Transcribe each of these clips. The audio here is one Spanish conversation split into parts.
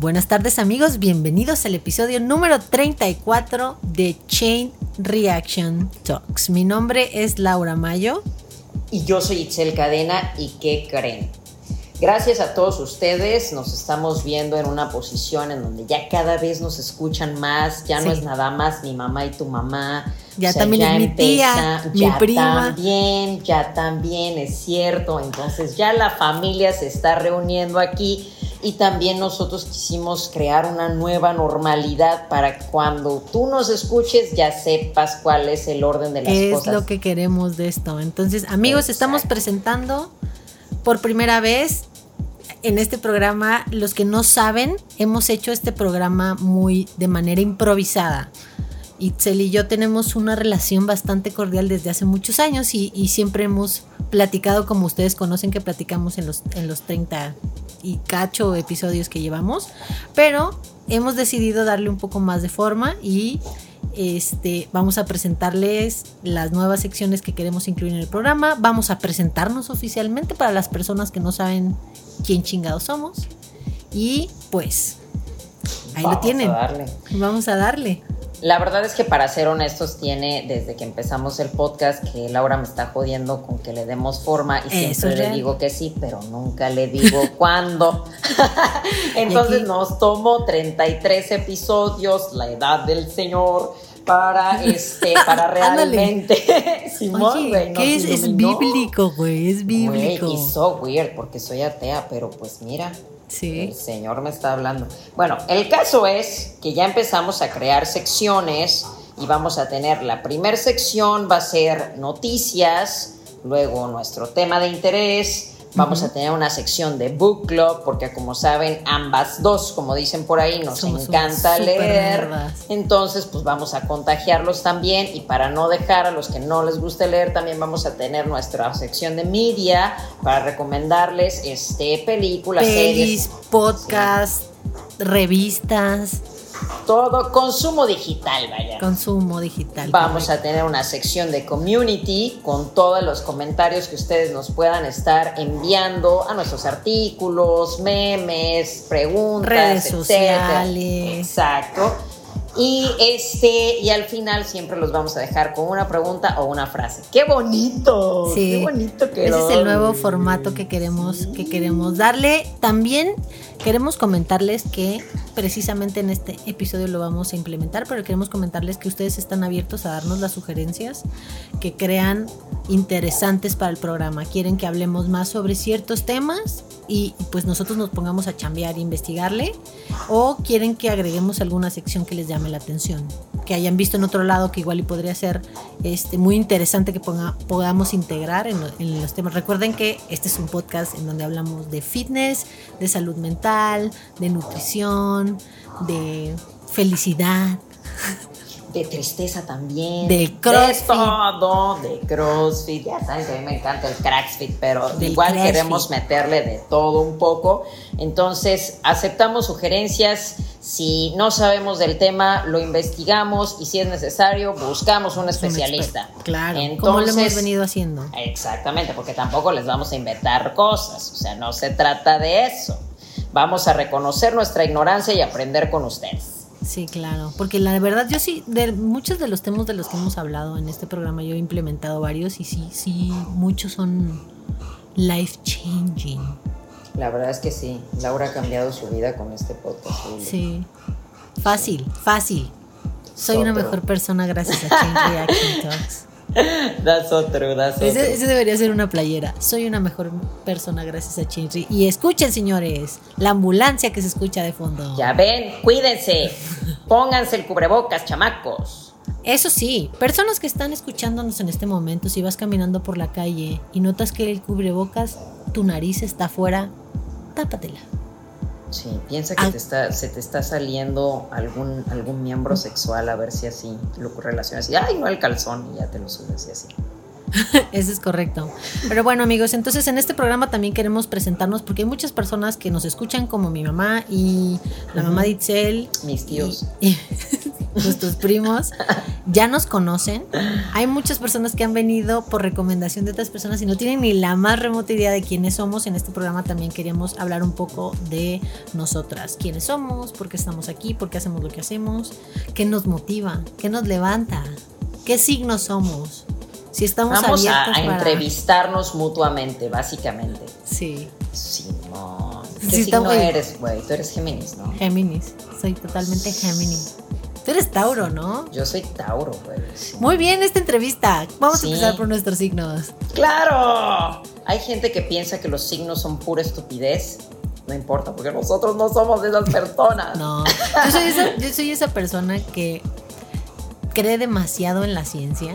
Buenas tardes amigos, bienvenidos al episodio número 34 de Chain Reaction Talks. Mi nombre es Laura Mayo. Y yo soy Itzel Cadena y ¿qué creen? Gracias a todos ustedes, nos estamos viendo en una posición en donde ya cada vez nos escuchan más, ya no es nada más mi mamá y tu mamá. Ya también es mi tía, mi ya prima. También, ya también es cierto. Entonces ya la familia se está reuniendo aquí y también nosotros quisimos crear una nueva normalidad para cuando tú nos escuches ya sepas cuál es el orden de las cosas. ¿Qué es lo que queremos de esto? Entonces, amigos, estamos presentando por primera vez en este programa, los que no saben, hemos hecho este programa muy de manera improvisada. Itzel y yo tenemos una relación bastante cordial desde hace muchos años y, siempre hemos platicado como ustedes conocen que platicamos en los, en los 30 y cacho episodios que llevamos, pero hemos decidido darle un poco más de forma y este, vamos a presentarles las nuevas secciones que queremos incluir en el programa. Vamos a presentarnos oficialmente para las personas que no saben quién chingados somos. Y pues, ahí lo tienen. A darle. Vamos a darle. La verdad es que para ser honestos, tiene desde que empezamos el podcast que Laura me está jodiendo con que le demos forma y siempre le digo que sí, pero nunca le digo cuándo. Entonces nos tomó 33 episodios, la edad del Señor, para este, para realmente. Simón, güey. ¿Qué es? Es bíblico, güey. Es bíblico. Güey, y so weird, porque soy atea, pero pues mira, Sí. El Señor me está hablando. Bueno, el caso es que ya empezamos a crear secciones y vamos a tener la primera sección va a ser noticias, luego nuestro tema de interés, Vamos a tener una sección de book club, porque como saben, ambas dos, como dicen por ahí, nos encanta leer. Entonces, pues vamos a contagiarlos también. Y para no dejar a los que no les guste leer, también vamos a tener nuestra sección de media para recomendarles este, películas, Pelis, series, podcasts, revistas todo consumo digital, vaya. Consumo digital. Vamos a tener una sección de community con todos los comentarios que ustedes nos puedan estar enviando a nuestros artículos, memes, preguntas, redes sociales. Exacto. Y este, y al final siempre los vamos a dejar con una pregunta o una frase. ¡Qué bonito! Sí. ¡Qué bonito que Ese es el nuevo formato que queremos, que queremos darle. También queremos comentarles que precisamente en este episodio lo vamos a implementar, pero queremos comentarles que ustedes están abiertos a darnos las sugerencias que crean interesantes para el programa. Quieren que hablemos más sobre ciertos temas y pues nosotros nos pongamos a chambear e investigarle o quieren que agreguemos alguna sección que les llame la atención, que hayan visto en otro lado que igual y podría ser este, muy interesante que podamos integrar en los temas. Recuerden que este es un podcast en donde hablamos de fitness, de salud mental, de nutrición, de felicidad de tristeza también. De crossfit. De todo, de crossfit. Ya saben que a mí me encanta el cracksfit, pero igual queremos meterle de todo un poco. Entonces, aceptamos sugerencias. Si no sabemos del tema, lo investigamos y si es necesario, buscamos un especialista. claro, Entonces, como lo hemos venido haciendo. Exactamente, porque tampoco les vamos a inventar cosas. O sea, no se trata de eso. Vamos a reconocer nuestra ignorancia y aprender con ustedes. Sí, claro, porque la verdad yo sí, de muchos de los temas de los que hemos hablado en este programa, yo he implementado varios y sí, sí, muchos son life changing. La verdad es que sí, Laura ha cambiado su vida con este podcast. Sí, fácil, fácil. Soy una mejor persona gracias a Chain Reaction Talks. That's otro, that's ese, ese, debería ser una playera. Soy una mejor persona gracias a Chinri. Y escuchen, señores, la ambulancia que se escucha de fondo. Ya ven, cuídense. Pónganse el cubrebocas, chamacos. Eso sí, personas que están escuchándonos en este momento, si vas caminando por la calle y notas que el cubrebocas, tu nariz está afuera, tápatela. Sí, piensa que ah. te está, se te está saliendo algún, algún miembro sexual a ver si así lo relacionas. Y, ay, no el calzón, y ya te lo subes y así. Eso es correcto. Pero bueno, amigos, entonces en este programa también queremos presentarnos porque hay muchas personas que nos escuchan, como mi mamá y la mamá de Itzel. Mis tíos. nuestros primos, ya nos conocen. Hay muchas personas que han venido por recomendación de otras personas y no tienen ni la más remota idea de quiénes somos. En este programa también queríamos hablar un poco de nosotras, quiénes somos, por qué estamos aquí, por qué hacemos lo que hacemos, qué nos motiva, qué nos levanta, qué signos somos. Si estamos Vamos a, a para- entrevistarnos mutuamente, básicamente. Sí, Simón. ¿Qué Sí, signo eres, güey? Tú eres Géminis, ¿no? Géminis. Soy totalmente Géminis. Tú eres Tauro, ¿no? Yo soy Tauro, güey. sí. Muy bien esta entrevista. Vamos Sí. a empezar por nuestros signos. ¡Claro! Hay gente que piensa que los signos son pura estupidez. No importa, porque nosotros no somos de esas personas. No, yo soy, esa, yo soy esa persona que cree demasiado en la ciencia,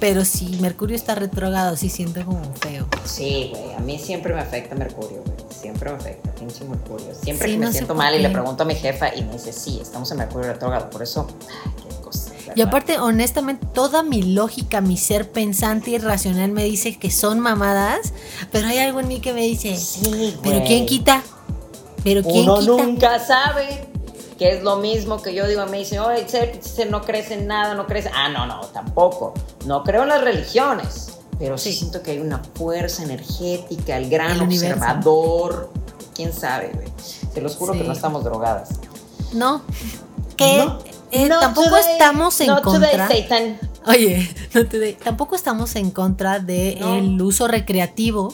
pero si Mercurio está retrógrado, sí siento como feo. Sí, güey. A mí siempre me afecta Mercurio, güey. Siempre me afecta, pinche Mercurio. Siempre Sí, que me no siento mal y le pregunto a mi jefa y me dice, sí, estamos en Mercurio retrógrado. Por eso, ay, qué cosa. Y aparte, honestamente, toda mi lógica, mi ser pensante y racional me dice que son mamadas, pero hay algo en mí que me dice, Sí, pero. ¿quién quita? Pero ¿quién Uno quita? nunca sabe. Que es lo mismo que yo digo, me dicen, oye, Itzel, no crees en nada, no crees. Ah, no, no, tampoco. No creo en las religiones. Pero sí, siento que hay una fuerza energética, el gran El universo. observador. ¿Quién sabe, güey? Se los juro Sí. que no estamos drogadas. No, que No. eh, No tampoco today, estamos en no contra. today, Satan. Oye, no te de- tampoco estamos en contra del No. uso recreativo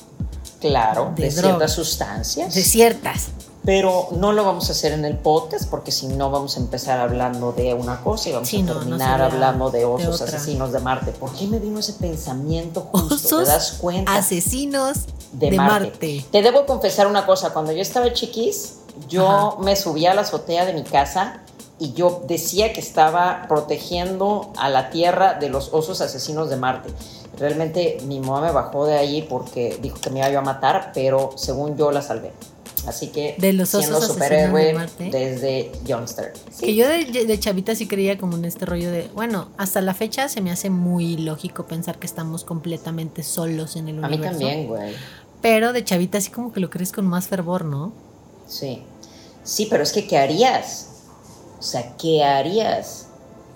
Claro, De de, ciertas sustancias. de ciertas. Pero no lo vamos a hacer en el podcast porque si no vamos a empezar hablando de una cosa y vamos Sí, a no, no terminar hablando de osos asesinos de Marte. ¿Por qué me vino ese pensamiento justo? Osos ¿Te das cuenta? asesinos de, de, Marte. Marte. Te debo confesar una cosa, cuando yo estaba chiquis, yo me subía a la azotea de mi casa y yo decía que estaba protegiendo a la Tierra de los osos asesinos de Marte. Realmente mi mamá me bajó de ahí porque dijo que me iba a matar, pero según yo la salvé. Así que De los siendo de superhéroe desde Youngster. Sí. Que yo de, de chavita sí creía como en este rollo de, bueno, hasta la fecha se me hace muy lógico pensar que estamos completamente solos en el a mí universo. también, güey. Pero de chavita sí como que lo crees con más fervor, ¿no? Sí. Sí, pero es que ¿qué harías? O sea, ¿qué harías?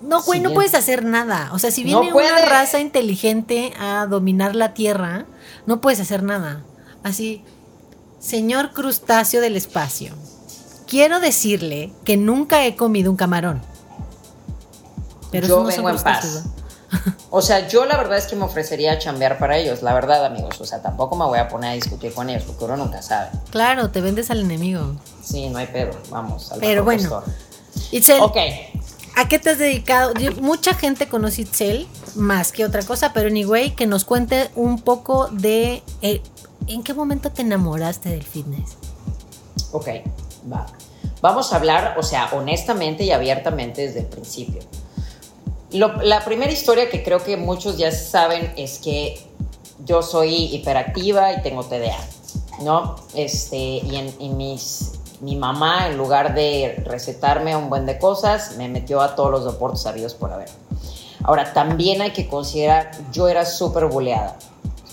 No, güey, Si no puedes hacer nada. O sea, si No viene una raza inteligente a dominar la Tierra, no puedes hacer nada. Así, señor crustáceo del espacio, quiero decirle que nunca he comido un camarón. Pero Yo no vengo en paz. O sea, yo la verdad es que me ofrecería a chambear para ellos, la verdad, amigos. O sea, tampoco me voy a poner a discutir con ellos, porque uno nunca sabe. Claro, te vendes al enemigo. Sí, no hay pedo. Vamos, al Pero bueno. postor. Itzel, Ok. ¿a qué te has dedicado? Yo- mucha gente conoce Itzel más que otra cosa, pero anyway, que nos cuente un poco de eh, en qué momento te enamoraste del fitness. Ok, va. Vamos a hablar, o sea, honestamente y abiertamente desde el principio. La primera historia que creo que muchos ya saben es que yo soy hiperactiva y tengo TDA, ¿no? Este, y en, mi mamá, en lugar de recetarme un buen de cosas, me metió a todos los deportes sabidos por haber. Ahora, también hay que considerar, yo era súper buleada,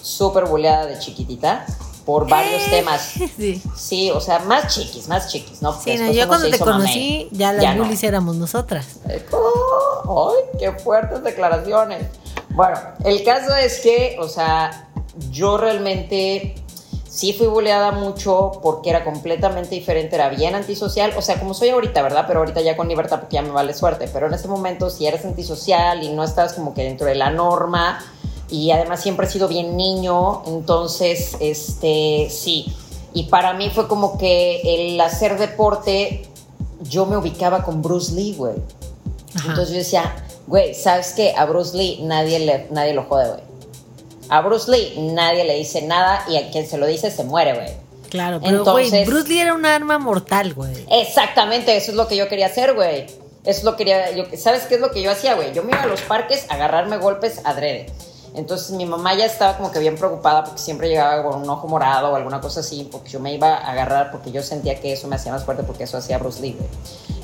súper buleada de chiquitita por varios temas. Sí. Sí, o sea, más chiquis, más chiquis, ¿no? Sí, no, yo cuando te conocí, ya las Ya no. bullies éramos nosotras. ¡oh! ¡Ay, qué fuertes declaraciones! Bueno, el caso es que, o sea, yo realmente sí fui buleada mucho porque era completamente diferente, era bien antisocial, o sea, como soy ahorita, ¿verdad? Pero ahorita ya con libertad porque ya me vale suerte, pero en ese momento si eres antisocial y no estás como que dentro de la norma y además siempre he sido bien niño, entonces, este, sí. Y para mí fue como que el hacer deporte, yo me ubicaba con Bruce Lee, güey. Entonces yo decía, güey, ¿sabes qué? A Bruce Lee nadie, le, nadie lo jode, güey. A Bruce Lee nadie le dice nada y a quien se lo dice se muere, güey. Claro, pero güey, Bruce Lee era un arma mortal, güey. Exactamente, eso es lo que yo quería hacer, güey. Eso es lo que quería, yo, ¿sabes qué es lo que yo hacía, güey? Yo me iba a los parques a agarrarme golpes adrede. Entonces mi mamá ya estaba como que bien preocupada porque siempre llegaba con un ojo morado o alguna cosa así, porque yo me iba a agarrar porque yo sentía que eso me hacía más fuerte porque eso hacía Bruce Lee.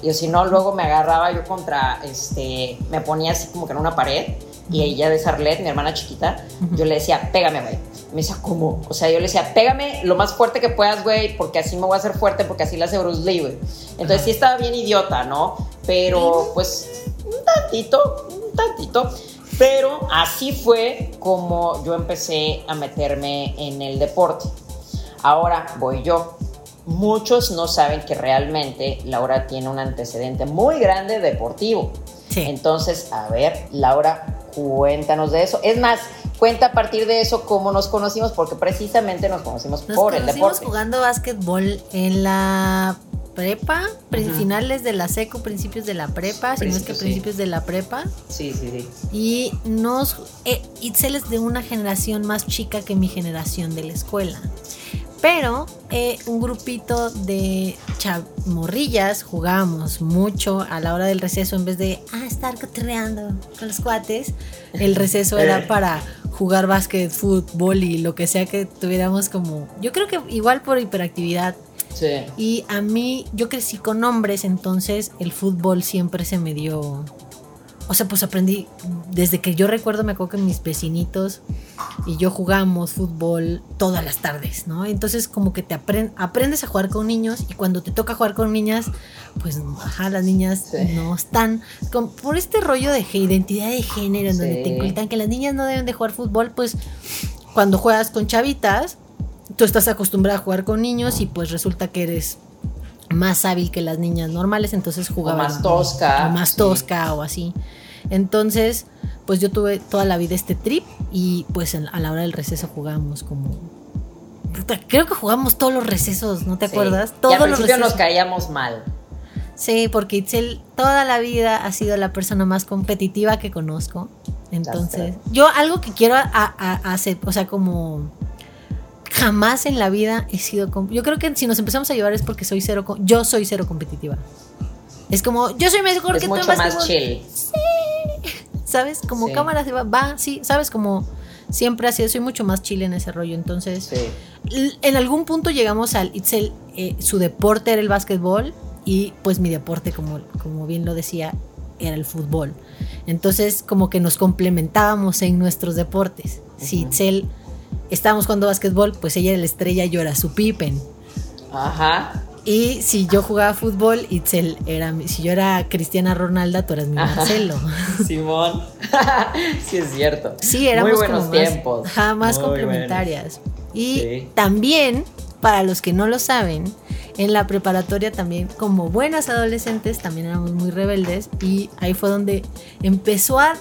Y si no, luego me agarraba yo contra, este, me ponía así como que en una pared y ella de Sarlet, mi hermana chiquita, yo le decía, pégame, güey. Me decía, ¿cómo? O sea, yo le decía, pégame lo más fuerte que puedas, güey, porque así me voy a hacer fuerte, porque así le hace Bruce Lee, güey. Entonces sí estaba bien idiota, ¿no? Pero pues tantito, un tantito. Pero así fue como yo empecé a meterme en el deporte. Ahora voy yo. Muchos no saben que realmente Laura tiene un antecedente muy grande deportivo. Entonces, a ver, Laura, cuéntanos de eso. Es más, cuenta a partir de eso cómo nos conocimos, porque precisamente nos conocimos por el deporte. jugando básquetbol en la prepa, finales de la seco, principios de la prepa, si no es que principios de la prepa. Sí, sí, sí. Y nos, eh, Itzel es de una generación más chica que mi generación de la escuela. Pero eh, un grupito de chamorrillas jugábamos mucho a la hora del receso en vez de ah, estar cotorreando con los cuates. El receso era para jugar básquet, fútbol y lo que sea que tuviéramos como. Yo creo que igual por hiperactividad y a mí, yo crecí con hombres, entonces el fútbol siempre se me dio. O sea, pues aprendí, desde que yo recuerdo, me acuerdo que mis vecinitos y yo jugamos fútbol todas las tardes, ¿no? Entonces como que te aprendes a jugar con niños y cuando te toca jugar con niñas, pues, ajá, las niñas no están, por este rollo de identidad de género, en donde te inculcan que las niñas no deben de jugar fútbol, pues cuando juegas con chavitas, tú estás acostumbrada a jugar con niños y pues resulta que eres más hábil que las niñas normales, entonces jugabas. más tosca. O más tosca o así. Entonces, pues yo tuve toda la vida este trip y pues a la hora del receso jugábamos como... Creo que jugamos todos los recesos, ¿no te acuerdas? Todos y al principio nos caíamos mal. Sí, porque Itzel toda la vida ha sido la persona más competitiva que conozco. Entonces, yo algo que quiero hacer, o sea, como jamás en la vida he sido. Yo creo que si nos empezamos a llevar es porque soy cero. Yo soy cero competitiva. Es como, yo soy mejor es que mucho más chill. Sí. ¿Sabes? Como cámara se va, va, sí, ¿sabes? Como siempre ha sido, soy mucho más chill en ese rollo. Entonces, en algún punto llegamos al Itzel, eh, su deporte era el básquetbol y pues mi deporte, como, como bien lo decía, era el fútbol. Entonces, como que nos complementábamos en nuestros deportes. Si Itzel estábamos jugando básquetbol, pues ella era la estrella y yo era su Pippen. Ajá. Y si yo jugaba fútbol, Itzel era si yo era Cristiana Ronalda, tú eras mi Marcelo. Simón. sí es cierto. Sí, éramos Muy buenos tiempos. Más, complementarias. Y también, para los que no lo saben, en la preparatoria también, como buenas adolescentes, también éramos muy rebeldes y ahí fue donde empezó a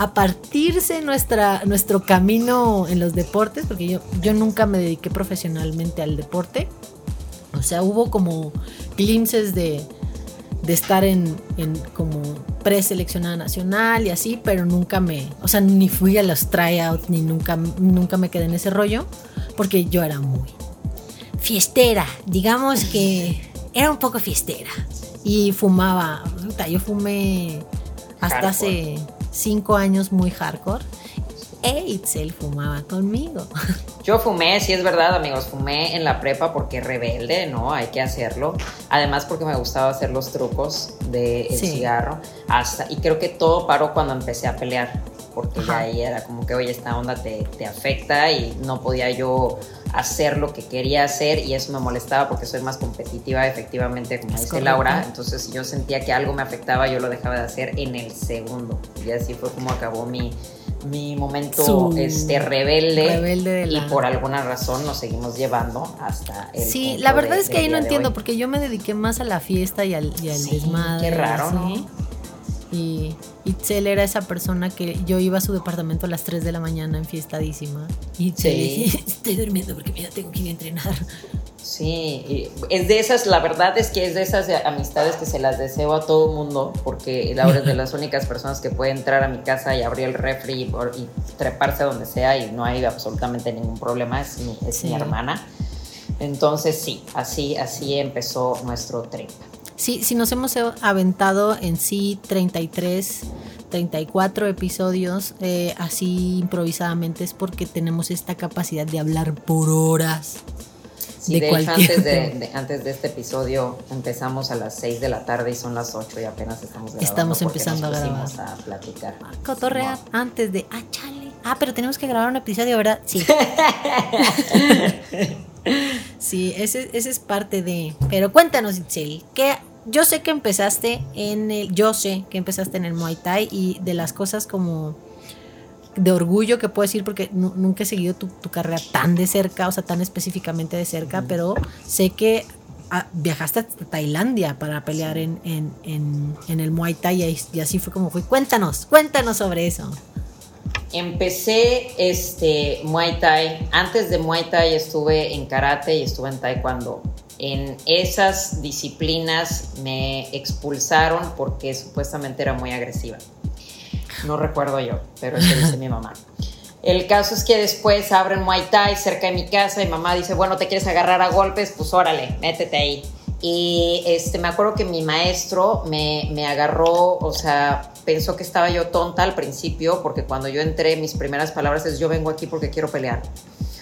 a partirse nuestra, nuestro camino en los deportes, porque yo, yo nunca me dediqué profesionalmente al deporte. O sea, hubo como glimpses de, estar en, en como preseleccionada nacional y así, pero nunca me, o sea, ni fui a los tryouts, ni nunca, nunca me quedé en ese rollo, porque yo era muy fiestera, digamos que era un poco fiestera. Y fumaba, yo fumé hasta hace cinco años muy hardcore. E Itzel fumaba conmigo. Yo fumé, sí es verdad, amigos, fumé en la prepa porque rebelde, ¿no? Hay que hacerlo. Además porque me gustaba hacer los trucos del de cigarro. Hasta, y creo que todo paró cuando empecé a pelear. Porque ya ahí era como que, oye, esta onda te, te afecta y no podía yo hacer lo que quería hacer y eso me molestaba porque soy más competitiva efectivamente como dice Laura entonces si yo sentía que algo me afectaba yo lo dejaba de hacer en el segundo y así fue como acabó mi, mi momento este rebelde, y por alguna razón nos seguimos llevando hasta el sí la verdad es que ahí no entiendo porque yo me dediqué más a la fiesta y al, y desmadre qué raro ¿no? y Itzel era esa persona que yo iba a su departamento a las 3 de la mañana enfiestadísima. Y sí. estoy durmiendo porque ya tengo que ir a entrenar. Sí, es de esas, la verdad es que es de esas amistades que se las deseo a todo mundo, porque Laura es de las únicas personas que puede entrar a mi casa y abrir el refri y, treparse a donde sea y no hay absolutamente ningún problema, es mi, es mi hermana. Entonces sí, así, así empezó nuestro trip. Sí, si nos hemos aventado en sí 33, 34 episodios eh, así improvisadamente es porque tenemos esta capacidad de hablar por horas. De, hecho, antes de, antes de este episodio empezamos a las 6 de la tarde y son las 8 y apenas estamos grabando. Estamos empezando a grabar. a platicar. Cotorrear antes de. Ah, chale. Ah, pero tenemos que grabar un episodio, ¿verdad? Sí. sí, ese, ese es parte de. Pero cuéntanos, Itzel, ¿qué yo sé que empezaste en el, yo sé que empezaste en el Muay Thai y de las cosas como de orgullo que puedo decir porque nunca he seguido tu, carrera tan de cerca, o sea, tan específicamente de cerca, pero sé que ah, viajaste a Tailandia para pelear en, el Muay Thai y, así fue como fue. Cuéntanos, cuéntanos sobre eso. Empecé este Muay Thai. Antes de Muay Thai estuve en karate y estuve en taekwondo. En esas disciplinas me expulsaron porque supuestamente era muy agresiva. No recuerdo yo, pero eso dice mi mamá. El caso es que después abren Muay Thai cerca de mi casa y mamá dice, bueno, ¿te quieres agarrar a golpes? Pues órale, métete ahí. Y este, me acuerdo que mi maestro me, me agarró, o sea, pensó que estaba yo tonta al principio, porque cuando yo entré, mis primeras palabras es, yo vengo aquí porque quiero pelear.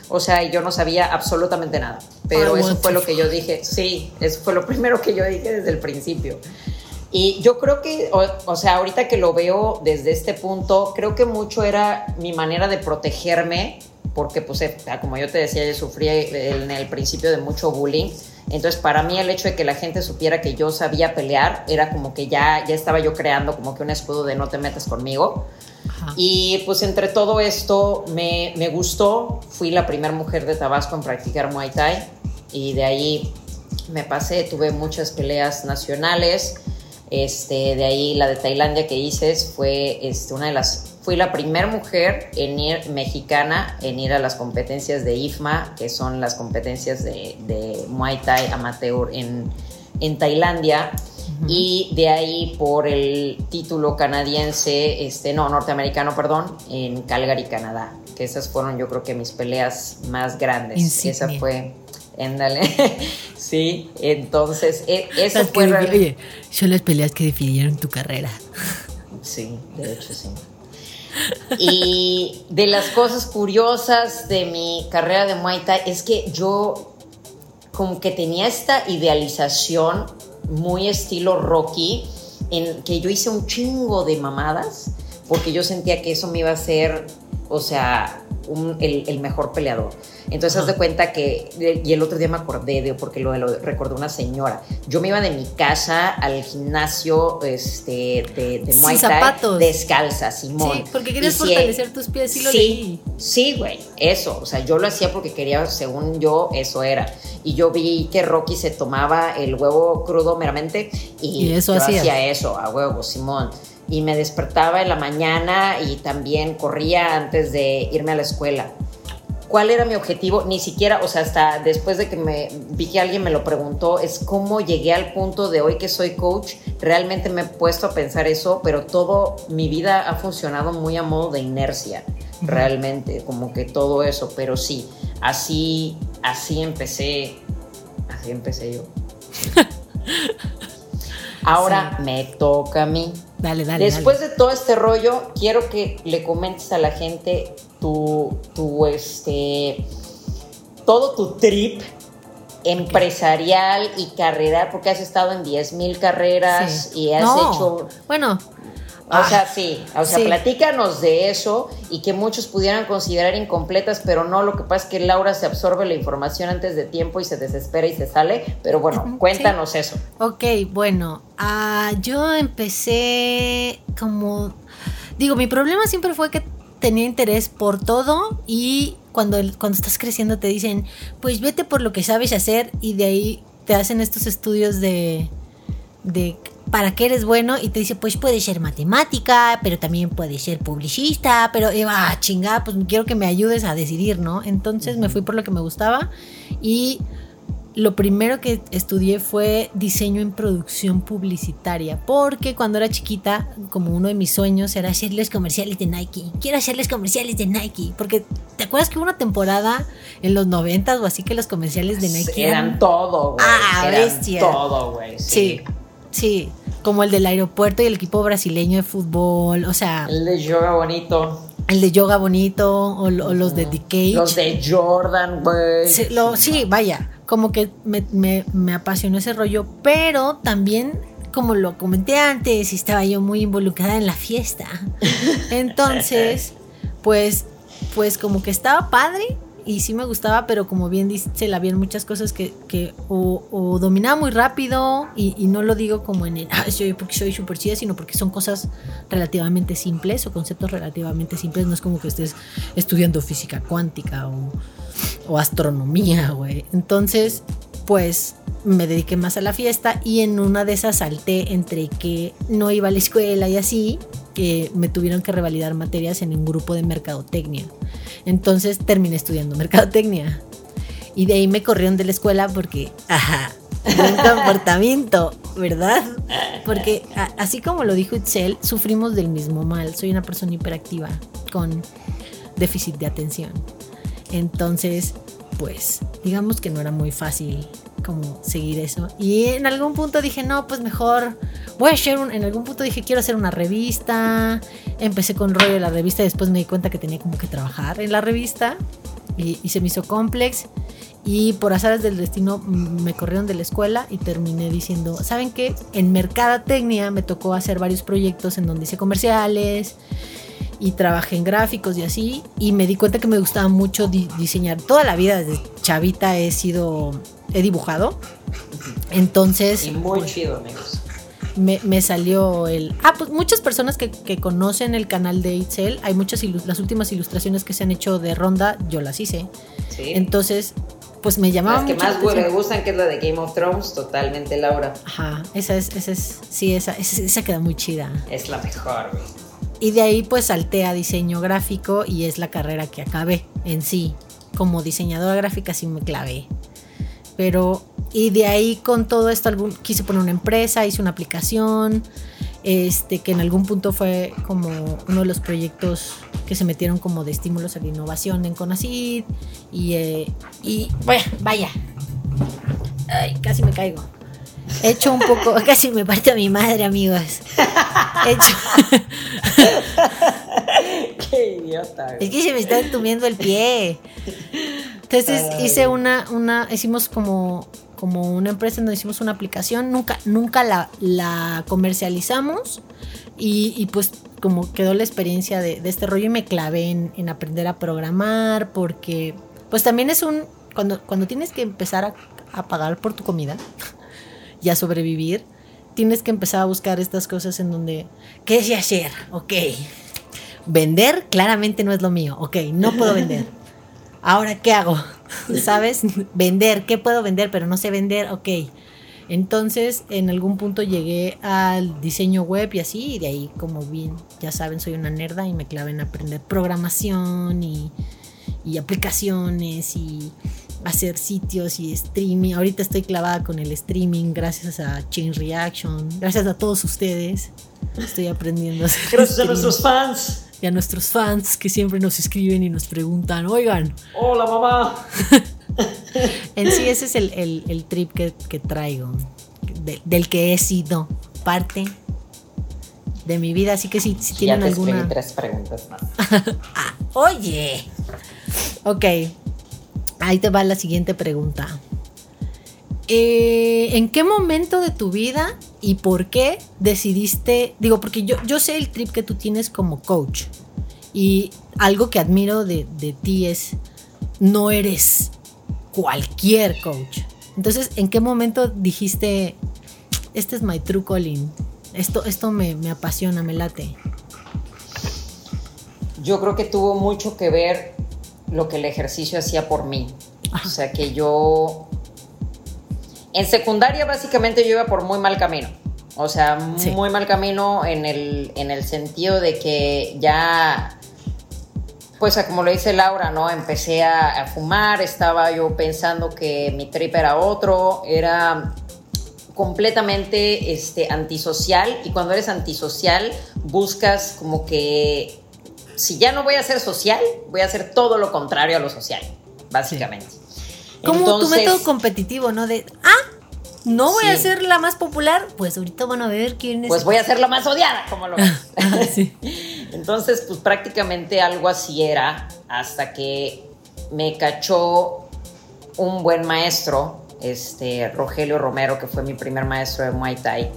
O sea, yo no sabía absolutamente nada. Pero eso fue lo que yo dije. Sí, eso fue lo primero que yo dije desde el principio. Y yo creo que, o, sea, ahorita que lo veo desde este punto, creo que mucho era mi manera de protegerme, porque pues, eh, como yo te decía, yo sufrí en el principio de mucho bullying. Entonces, para mí el hecho de que la gente supiera que yo sabía pelear era como que ya, ya estaba yo creando como que un escudo de no te metas conmigo. Y pues entre todo esto me, me gustó. Fui la primera mujer de Tabasco en practicar Muay Thai y de ahí me pasé, tuve muchas peleas nacionales este, de ahí la de Tailandia que hice fue este, una de las fui la primera mujer en ir mexicana en ir a las competencias de IFMA, que son las competencias de, Muay Thai amateur en, en Tailandia. Y de ahí por el título canadiense, este, no, norteamericano, perdón, en Calgary, Canadá. Que esas fueron yo creo que mis peleas más grandes. Esa fue Éndale. Sí, entonces, e, eso fue. Oye, son las peleas que definieron tu carrera. Sí, de hecho sí. Y de las cosas curiosas de mi carrera de Muay Thai es que yo como que tenía esta idealización muy estilo Rocky, en que yo hice un chingo de mamadas, porque yo sentía que eso me iba a hacer, o sea, el, el mejor peleador. Entonces, haz de cuenta que, y el otro día me acordé de, porque lo, lo recordó una señora. Yo me iba de mi casa al gimnasio este, de, de Muay Thai zapatos. descalza, Simón. Sí, porque querías fortalecer tus pies, sí lo sí, Sí, güey, eso. O sea, yo lo hacía porque quería, según yo, eso era. Y yo vi que Rocky se tomaba el huevo crudo meramente y, eso yo hacía eso, a huevo, Simón y me despertaba en la mañana y también corría antes de irme a la escuela. Cuál era mi objetivo, ni siquiera, o sea, hasta después de que me vi que alguien me lo preguntó, es cómo llegué al punto de hoy que soy coach, realmente me he puesto a pensar eso, pero todo mi vida ha funcionado muy a modo de inercia, realmente, como que todo eso, pero sí, así, así empecé, así empecé yo. Ahora me toca a mí. Dale, dale. Después de todo este rollo, quiero que le comentes a la gente tu, tu este, todo tu trip empresarial y carrera, porque has estado en 10 mil carreras y has hecho... Bueno. O sea, ah, sí, o sea, platícanos de eso y que muchos pudieran considerar incompletas, pero no, lo que pasa es que Laura se absorbe la información antes de tiempo y se desespera y se sale, pero bueno, cuéntanos eso. Ok, bueno, uh, yo empecé como, digo, mi problema siempre fue que tenía interés por todo y cuando, cuando estás creciendo te dicen, pues vete por lo que sabes hacer y de ahí te hacen estos estudios de, de para qué eres bueno y te dice, pues puede ser matemática, pero también puede ser publicista, pero ah, chingada, pues quiero que me ayudes a decidir, ¿no? Entonces me fui por lo que me gustaba y lo primero que estudié fue diseño en producción publicitaria, porque cuando era chiquita, como uno de mis sueños era hacerles comerciales de Nike. Quiero hacerles comerciales de Nike, porque ¿te acuerdas que hubo una temporada en los noventas o así que los comerciales de Nike eran, todo, güey? Ah, eran todo, güey. Sí. sí. Como el del aeropuerto y el equipo brasileño de fútbol, o sea... El de yoga bonito. El de yoga bonito o, los de The Cage. Los de Jordan, güey. sí, vaya como que me, apasionó ese rollo, pero también como lo comenté antes, estaba yo muy involucrada en la fiesta. Entonces, pues, pues como que estaba padre y sí me gustaba, pero como bien dice, la en muchas cosas que, que o, dominaba muy rápido y, no lo digo como en el, ah, soy porque soy súper chida, sino porque son cosas relativamente simples o conceptos relativamente simples. No es como que estés estudiando física cuántica o, o astronomía, güey. Entonces, pues me dediqué más a la fiesta y en una de esas salté entre que no iba a la escuela y así, que me tuvieron que revalidar materias en un grupo de mercadotecnia. Entonces terminé estudiando mercadotecnia. Y de ahí me corrieron de la escuela porque, ajá, buen comportamiento, ¿verdad? Porque así como lo dijo Itzel, sufrimos del mismo mal. Soy una persona hiperactiva con déficit de atención. Entonces, pues, digamos que no era muy fácil como seguir eso. Y en algún punto dije, no, pues mejor voy a hacer un, en algún punto dije, quiero hacer una revista. Empecé con rollo de la revista y después me di cuenta que tenía como que trabajar en la revista. Y, se me hizo complex. Y por azares del destino me corrieron de la escuela y terminé diciendo, ¿saben qué? En Mercadotecnia me tocó hacer varios proyectos en donde hice comerciales y trabajé en gráficos y así. Y me di cuenta que me gustaba mucho diseñar. Toda la vida desde chavita he sido he dibujado. Entonces. Y muy pues, chido, amigos. Me, salió el. Ah, pues muchas personas que, conocen el canal de Itzel, hay muchas las últimas ilustraciones que se han hecho de Ronda, yo las hice. Sí. Entonces, pues me llamaba. Las que más me gustan, que es la de Game of Thrones, totalmente Laura. Ajá, esa es, esa es, sí, esa, esa, queda muy chida. Es la mejor, güey. Y de ahí pues salté a diseño gráfico y es la carrera que acabé en sí. Como diseñadora gráfica sí me clavé pero y de ahí con todo esto algún, quise poner una empresa, hice una aplicación, este, que en algún punto fue como uno de los proyectos que se metieron como de estímulos a la innovación en Conacid y, eh, y bueno, vaya, Ay, casi me caigo. He hecho un poco, casi me parte a mi madre, amigos. He hecho... Qué idiota. Es que se me está entumiendo el pie. Entonces hice una, una, hicimos como, como una empresa donde hicimos una aplicación, nunca, nunca la, la comercializamos y, pues como quedó la experiencia de, este rollo y me clavé en, aprender a programar porque pues también es un, cuando, cuando tienes que empezar a, a pagar por tu comida y a sobrevivir, tienes que empezar a buscar estas cosas en donde, ¿qué es hacer? Ok. Vender claramente no es lo mío. Ok, no puedo vender ahora qué hago, ¿sabes? vender, ¿qué puedo vender? Pero no sé vender, ok. Entonces, en algún punto llegué al diseño web y así, y de ahí, como bien, ya saben, soy una nerda y me clavé en aprender programación y, y aplicaciones y hacer sitios y streaming. Ahorita estoy clavada con el streaming gracias a Chain Reaction, gracias a todos ustedes. Estoy aprendiendo a hacer Gracias a nuestros fans y a nuestros fans que siempre nos escriben y nos preguntan, oigan. Hola mamá. en sí ese es el, trip que, traigo, del que he sido parte de mi vida, así que si, si tienen ya te alguna... tres preguntas más. Ah, oye. Ok, ahí te va la siguiente pregunta. Eh, ¿En qué momento de tu vida y por qué decidiste? Digo, porque yo, yo sé el trip que tú tienes como coach. Y algo que admiro de, ti es, no eres cualquier coach. Entonces, ¿en qué momento dijiste, este es my true calling? Esto, esto me, me apasiona, me late. Yo creo que tuvo mucho que ver lo que el ejercicio hacía por mí. O sea, que yo en secundaria básicamente yo iba por muy mal camino. O sea, muy mal camino en el, en el sentido de que ya, pues como lo dice Laura, ¿no? Empecé a, fumar, estaba yo pensando que mi trip era otro, era completamente este, antisocial y cuando eres antisocial buscas como que si ya no voy a ser social, voy a hacer todo lo contrario a lo social, básicamente. Como tu método competitivo, ¿no? De, ah, no voy a ser la más popular, pues ahorita van a ver quién es. Pues voy a ser la más odiada, como lo ves. Ah, Entonces, pues prácticamente algo así era hasta que me cachó un buen maestro, este Rogelio Romero, que fue mi primer maestro de Muay Thai.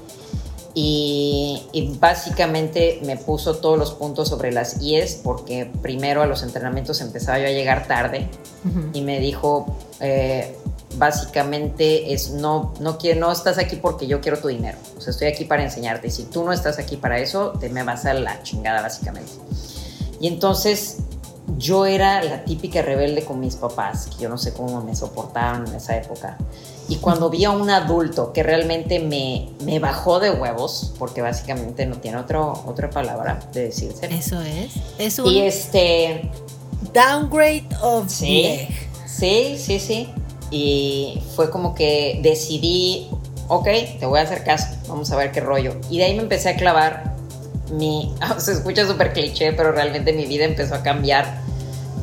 Y, y, básicamente me puso todos los puntos sobre las IES porque primero a los entrenamientos empezaba yo a llegar tarde y me dijo, eh, básicamente es no, no, quiero, no estás aquí porque yo quiero tu dinero. O sea, estoy aquí para enseñarte. Y si tú no estás aquí para eso, te me vas a la chingada, básicamente. Y entonces yo era la típica rebelde con mis papás, que yo no sé cómo me soportaban en esa época. Y cuando vi a un adulto que realmente me, me bajó de huevos, porque básicamente no tiene otro, otra palabra de decirse. Eso es. Es un Y este, downgrade of Sí, sí, sí, sí. Y fue como que decidí, ok, te voy a hacer caso, vamos a ver qué rollo. Y de ahí me empecé a clavar mi, se escucha súper cliché, pero realmente mi vida empezó a cambiar.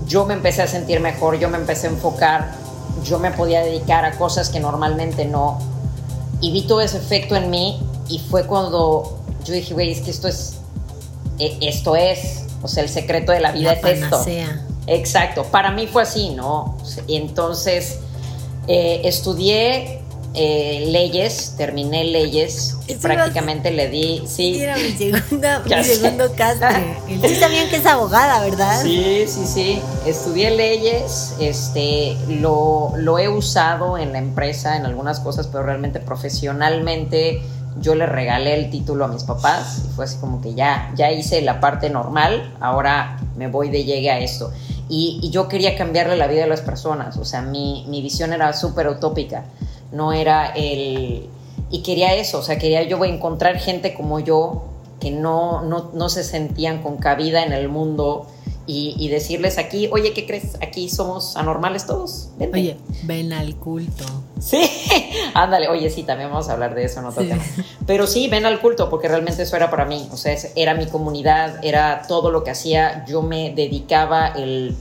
Yo me empecé a sentir mejor, yo me empecé a enfocar, yo me podía dedicar a cosas que normalmente no. Y vi todo ese efecto en mí y fue cuando yo dije, güey, es que esto es, e- esto es, o sea, el secreto de la vida La es esto. panacea. Exacto, para mí fue así, ¿no? Entonces eh, estudié eh, leyes, terminé leyes, Eso prácticamente le di, sí, Era mi, segunda, mi segundo castre. Sí sabían que es abogada, ¿verdad? Sí, sí, sí. Estudié leyes, este, lo, lo he usado en la empresa, en algunas cosas, pero realmente profesionalmente yo le regalé el título a mis papás y fue así como que ya, ya hice la parte normal, ahora me voy de llegue a esto. Y, y yo quería cambiarle la vida a las personas, o sea, mi, mi visión era súper utópica, no era el... Y quería eso, o sea, quería yo encontrar gente como yo que no, no, no se sentían con cabida en el mundo y, y decirles aquí, oye, ¿qué crees? Aquí somos anormales todos. Vente. Oye, ven al culto. Sí, ándale, oye, sí, también vamos a hablar de eso en otro Sí. tema. Pero sí, ven al culto, porque realmente eso era para mí. O sea, era mi comunidad, era todo lo que hacía. Yo me dedicaba el.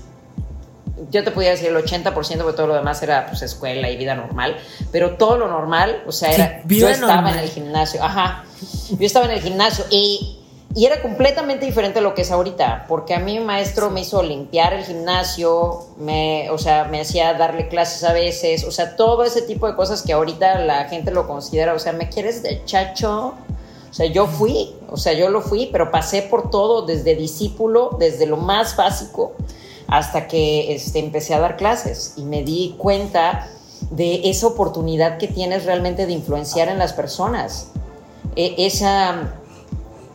Yo te podía decir el 80%, porque todo lo demás era pues escuela y vida normal. Pero todo lo normal, o sea, era. yo estaba normal. en el gimnasio, ajá. Yo estaba en el gimnasio y. Y era completamente diferente a lo que es ahorita, porque a mí mi maestro me hizo limpiar el gimnasio, me, o sea, me hacía darle clases a veces, o sea, todo ese tipo de cosas que ahorita la gente lo considera, o sea, ¿me quieres de chacho? O sea, yo fui, o sea, yo lo fui, pero pasé por todo, desde discípulo, desde lo más básico, hasta que este, empecé a dar clases y me di cuenta de esa oportunidad que tienes realmente de influenciar en las personas. E- esa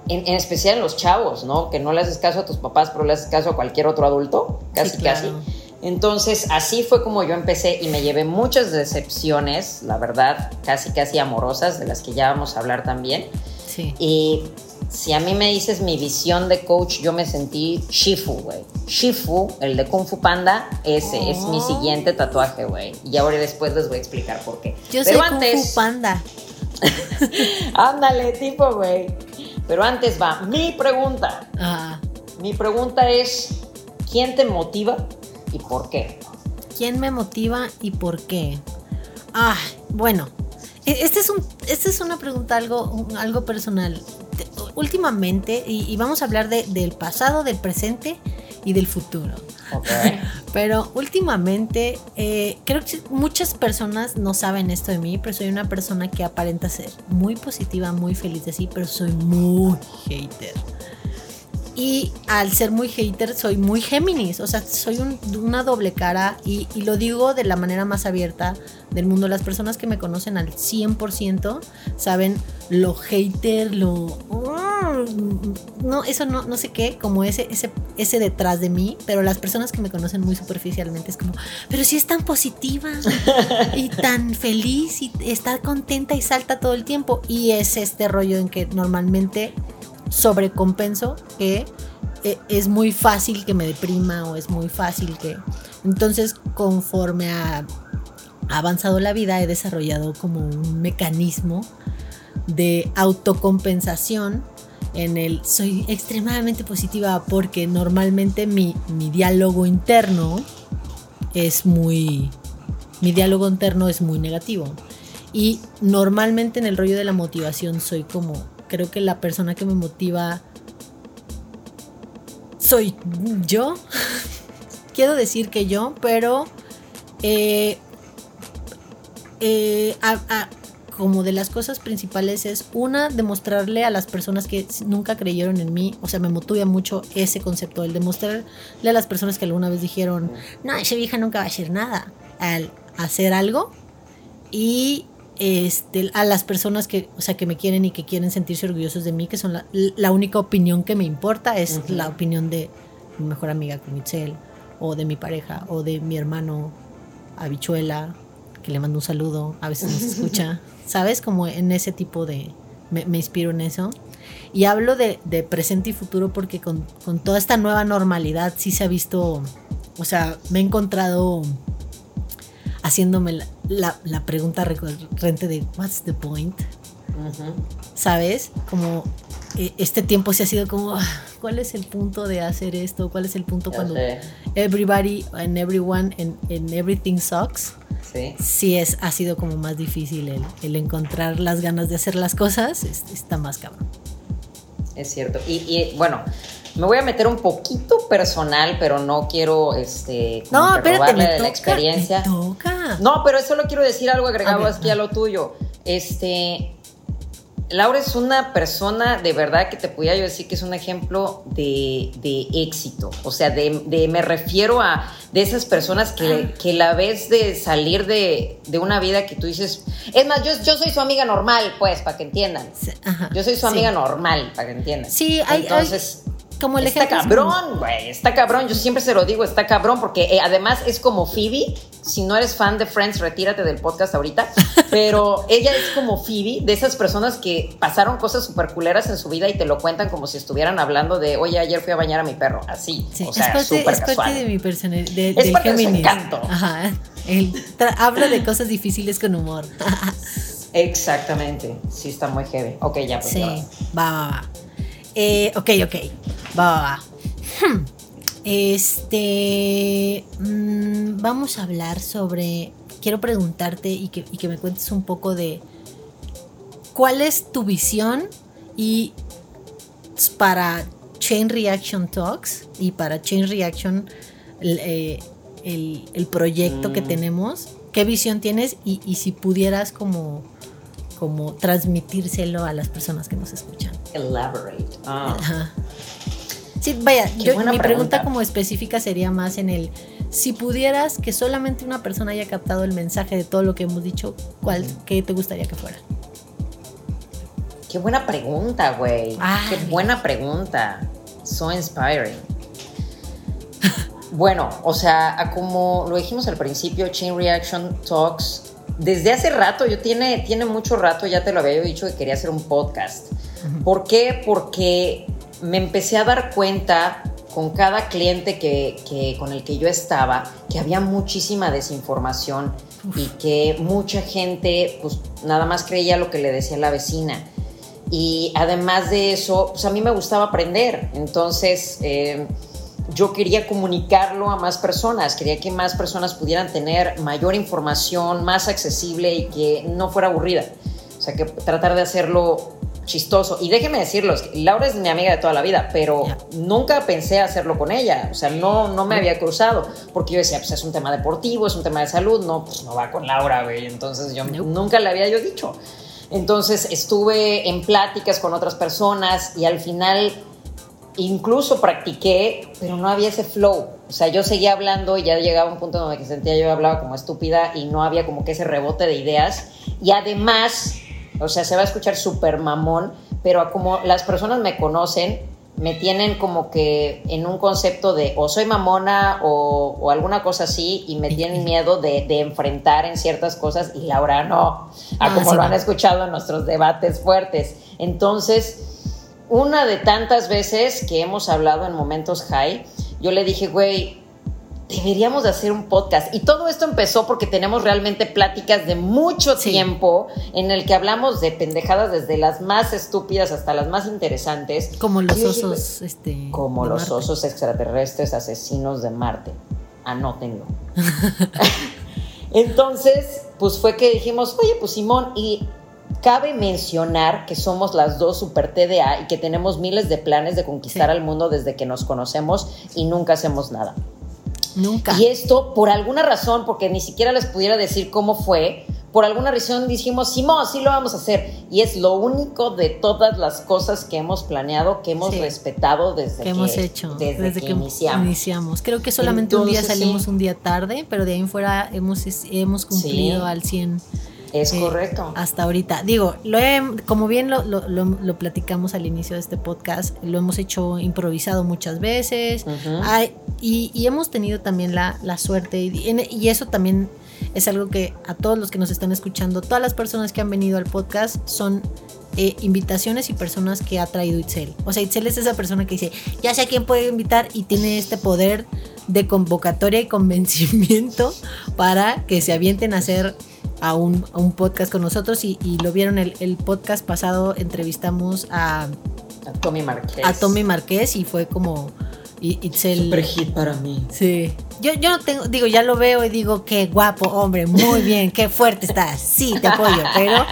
en, en especial en los chavos, ¿no? Que no le haces caso a tus papás, pero le haces caso a cualquier otro adulto, casi, Sí, claro. casi. Entonces, así fue como yo empecé y me llevé muchas decepciones, la verdad, casi, casi amorosas, de las que ya vamos a hablar también. Sí. Y si a mí me dices mi visión de coach, yo me sentí Shifu, güey. Shifu, el de Kung Fu Panda, ese es mi Oh. siguiente tatuaje, güey. Y ahora después les voy a explicar por qué. Yo Pero soy Kung Fu Panda. ándale, tipo, güey. Pero antes va, mi pregunta. Ah, Mi pregunta es, ¿quién te motiva y por qué? ¿Quién me motiva y por qué? Ah, bueno. e- Este es un, esta es una pregunta algo, un- algo personal. Te- Últimamente, y, y vamos a hablar de- del pasado, del presente y del futuro. Pero últimamente, eh, creo que muchas personas no saben esto de mí, pero soy una persona que aparenta ser muy positiva, muy feliz de sí, pero soy muy hater. Y al ser muy hater, soy muy Géminis, o sea, soy un- una doble cara y, y lo digo de la manera más abierta del mundo. Las personas que me conocen al 100% saben lo hater, lo... No, eso no, no sé qué, como ese, ese, ese detrás de mí, pero las personas que me conocen muy superficialmente es como, pero si es tan positiva y tan feliz y está contenta y salta todo el tiempo. Y es este rollo en que normalmente sobrecompenso que eh, es muy fácil que me deprima o es muy fácil que... Entonces, conforme ha avanzado la vida, he desarrollado como un mecanismo de autocompensación en el soy extremadamente positiva porque normalmente mi, mi diálogo interno es muy mi diálogo interno es muy negativo y normalmente en el rollo de la motivación soy como creo que la persona que me motiva soy yo. Quiero decir que yo pero eh, eh, como de las cosas principales es una, demostrarle a las personas que nunca creyeron en mí, o sea, me motiva mucho ese concepto, el demostrarle a las personas que alguna vez dijeron, no, esa vieja nunca va a hacer nada, al hacer algo y este, a las personas que, o sea, que me quieren y que quieren sentirse orgullosos de mí, que son la, única opinión que me importa, es la opinión de mi mejor amiga Mitchell, o de mi pareja, o de mi hermano Habichuela, que le mando un saludo, a veces nos escucha, ¿sabes? Como en ese tipo de, me, inspiro en eso. Y hablo de, presente y futuro porque con, con, toda esta nueva normalidad sí se ha visto, o sea, me he encontrado haciéndome la, la, pregunta recurrente de what's the point? ¿Sabes? Como eh, este tiempo se ha sido como, ah, ¿cuál es el punto de hacer esto? ¿Cuál es el punto cuando everybody and everyone and, everything sucks? Sí. sí. es, ha sido como más difícil el, encontrar las ganas de hacer las cosas, está más cabrón. Es cierto. Y, y bueno, me voy a meter un poquito personal, pero no quiero este no, espérate, de la experiencia. No, pero solo quiero decir algo agregado aquí a lo tuyo. Este Laura es una persona de verdad que te podía yo decir que es un ejemplo de, éxito. O sea, de, me refiero a de esas personas que, que la ves de salir de, una vida que tú dices. Es más, yo, yo soy su amiga normal, pues, para que entiendan. yo soy su amiga normal, para que entiendan. Sí, hay, Entonces, está cabrón, güey, está cabrón. Yo siempre se lo digo, está cabrón, porque eh, además es como Phoebe. Si no eres fan de Friends, retírate del podcast ahorita. Pero ella es como Phoebe, de esas personas que pasaron cosas súper culeras en su vida y te lo cuentan como si estuvieran hablando de, oye, ayer fui a bañar a mi perro. Así. o sea, es parte, es parte de mi personalidad. De, es parte de su encanto. Ajá. habla de cosas difíciles con humor. Exactamente. Sí, está muy heavy. Ok, ya, pues. Sí, va, va, va. Eh, ok, ok. Va, va, va. Hmm. Este. Mm, vamos a hablar sobre. Quiero preguntarte y que, y que me cuentes un poco de. ¿Cuál es tu visión y para Chain Reaction Talks y para Chain Reaction el, eh, el, proyecto que mm. tenemos? ¿Qué visión tienes? Y, y si pudieras como como transmitírselo a las personas que nos escuchan. Elaborate. Ah. Sí, vaya, mi pregunta. como específica sería más en el, si pudieras que solamente una persona haya captado el mensaje de todo lo que hemos dicho, ¿cuál, qué te gustaría que fuera? Qué buena pregunta, güey. Qué buena pregunta. So inspiring. bueno, o sea, como lo dijimos al principio, Chain Reaction Talks desde hace rato, yo tiene, tiene mucho rato, ya te lo había dicho que quería hacer un podcast. ¿Por qué? Porque me empecé a dar cuenta con cada cliente que, con el que yo estaba que había muchísima desinformación y que mucha gente pues nada más creía lo que le decía la vecina. Y además de eso, pues a mí me gustaba aprender. Entonces, eh, yo quería comunicarlo a más personas, quería que más personas pudieran tener mayor información, más accesible y que no fuera aburrida. O sea, que tratar de hacerlo chistoso. Y déjenme decirlos, Laura es mi amiga de toda la vida, pero nunca pensé hacerlo con ella. O sea, no, no me había cruzado, porque yo decía, pues es un tema deportivo, es un tema de salud, no, pues no va con Laura, güey. Entonces yo nunca le había yo dicho. Entonces estuve en pláticas con otras personas y al final incluso practiqué, pero no había ese flow. O sea, yo seguía hablando y ya llegaba un punto donde me sentía yo hablaba como estúpida y no había como que ese rebote de ideas. Y además, o sea, se va a escuchar súper mamón, pero como las personas me conocen, me tienen como que en un concepto de o soy mamona o, alguna cosa así y me tienen miedo de, enfrentar en ciertas cosas y Laura no, a ah, como lo han escuchado en nuestros debates fuertes. Entonces, una de tantas veces que hemos hablado en momentos high, yo le dije, güey, deberíamos de hacer un podcast. Y todo esto empezó porque tenemos realmente pláticas de mucho tiempo en el que hablamos de pendejadas desde las más estúpidas hasta las más interesantes. Como los osos, este, Como los osos extraterrestres asesinos de Marte. Anótenlo. Entonces, pues fue que dijimos, oye, pues Simón, y Cabe mencionar que somos las dos super TDA y que tenemos miles de planes de conquistar al mundo desde que nos conocemos y nunca hacemos nada. Nunca. Y esto, por alguna razón, porque ni siquiera les pudiera decir cómo fue, por alguna razón dijimos, Simón, sí lo vamos a hacer. Y es lo único de todas las cosas que hemos planeado, que hemos respetado desde que, hemos hecho, desde, que, iniciamos. Creo que solamente un día salimos un día tarde, pero de ahí en fuera hemos, hemos cumplido al 100. Es eh, correcto. Hasta ahorita. Digo, lo como bien lo, lo, lo, platicamos al inicio de este podcast, lo hemos hecho improvisado muchas veces y, y, hemos tenido también la, la suerte y, y eso también es algo que a todos los que nos están escuchando, todas las personas que han venido al podcast son eh, invitaciones y personas que ha traído Itzel. O sea, Itzel es esa persona que dice, ya sé a quién puede invitar y tiene este poder de convocatoria y convencimiento para que se avienten a hacer a un, podcast con nosotros y, lo vieron el, el, podcast pasado, entrevistamos a, a Tommy Marqués. A Tommy Marqués y fue como Itzel. Super hit para mí. Sí. Yo, yo no tengo, digo, ya lo veo y digo, qué guapo, hombre, muy bien, qué fuerte estás. Sí, te apoyo, pero.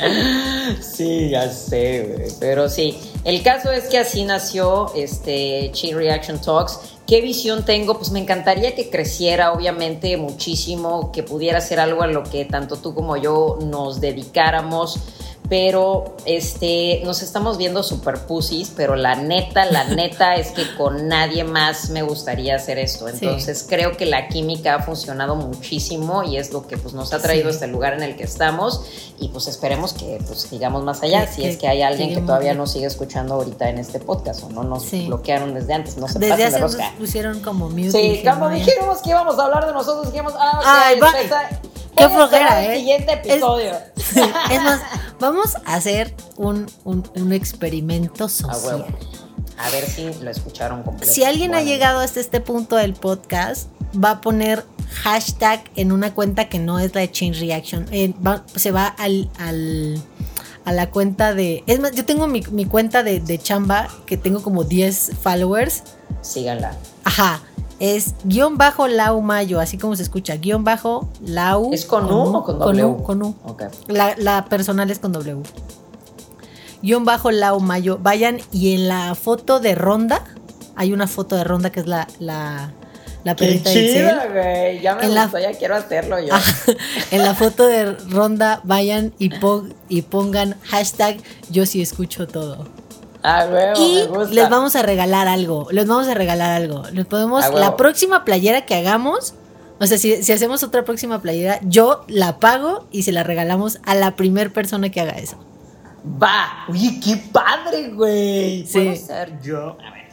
sí, ya sé, Pero sí, el caso es que así nació este Chain Reaction Talks. ¿Qué visión tengo? Pues me encantaría que creciera, obviamente, muchísimo, que pudiera ser algo a lo que tanto tú como yo nos dedicáramos pero este, nos estamos viendo super pussies, pero la neta, la neta es que con nadie más me gustaría hacer esto. Entonces creo que la química ha funcionado muchísimo y es lo que pues, nos ha traído a este lugar en el que estamos y pues esperemos que pues sigamos más allá, si es que hay alguien que todavía nos sigue escuchando ahorita en este podcast o no nos bloquearon desde antes, no se desde hace nos pusieron como mute. Sí, como dijimos que íbamos a hablar de nosotros, dijimos, ah, Qué flojera, ¿eh? siguiente episodio. Es, más, vamos a hacer un, un, experimento social. A, ver si lo escucharon completo. Si alguien ha llegado hasta este punto del podcast, va a poner hashtag en una cuenta que no es la de Change Reaction. Eh, se va al, al, a la cuenta de... Es más, yo tengo mi, mi cuenta de, de chamba que tengo como 10 followers. Síganla. Ajá es guion bajo Lau Mayo, así como se escucha, guion bajo Lau. ¿Es con, U o con W? Con U, con U. La, personal es con W. Guión bajo Lau Mayo. Vayan y en la foto de Ronda, hay una foto de Ronda que es la, la, la perrita chida, güey. Ya me en gustó, ya quiero hacerlo yo. en la foto de Ronda, vayan y, y pongan hashtag yo sí escucho todo. Ah, y les vamos a regalar algo. Les vamos a regalar algo. Les podemos. la próxima playera que hagamos. O sea, si, hacemos otra próxima playera, yo la pago y se la regalamos a la primer persona que haga eso. Va. Oye, qué padre, güey. Sí. Puedo ser yo. A ver.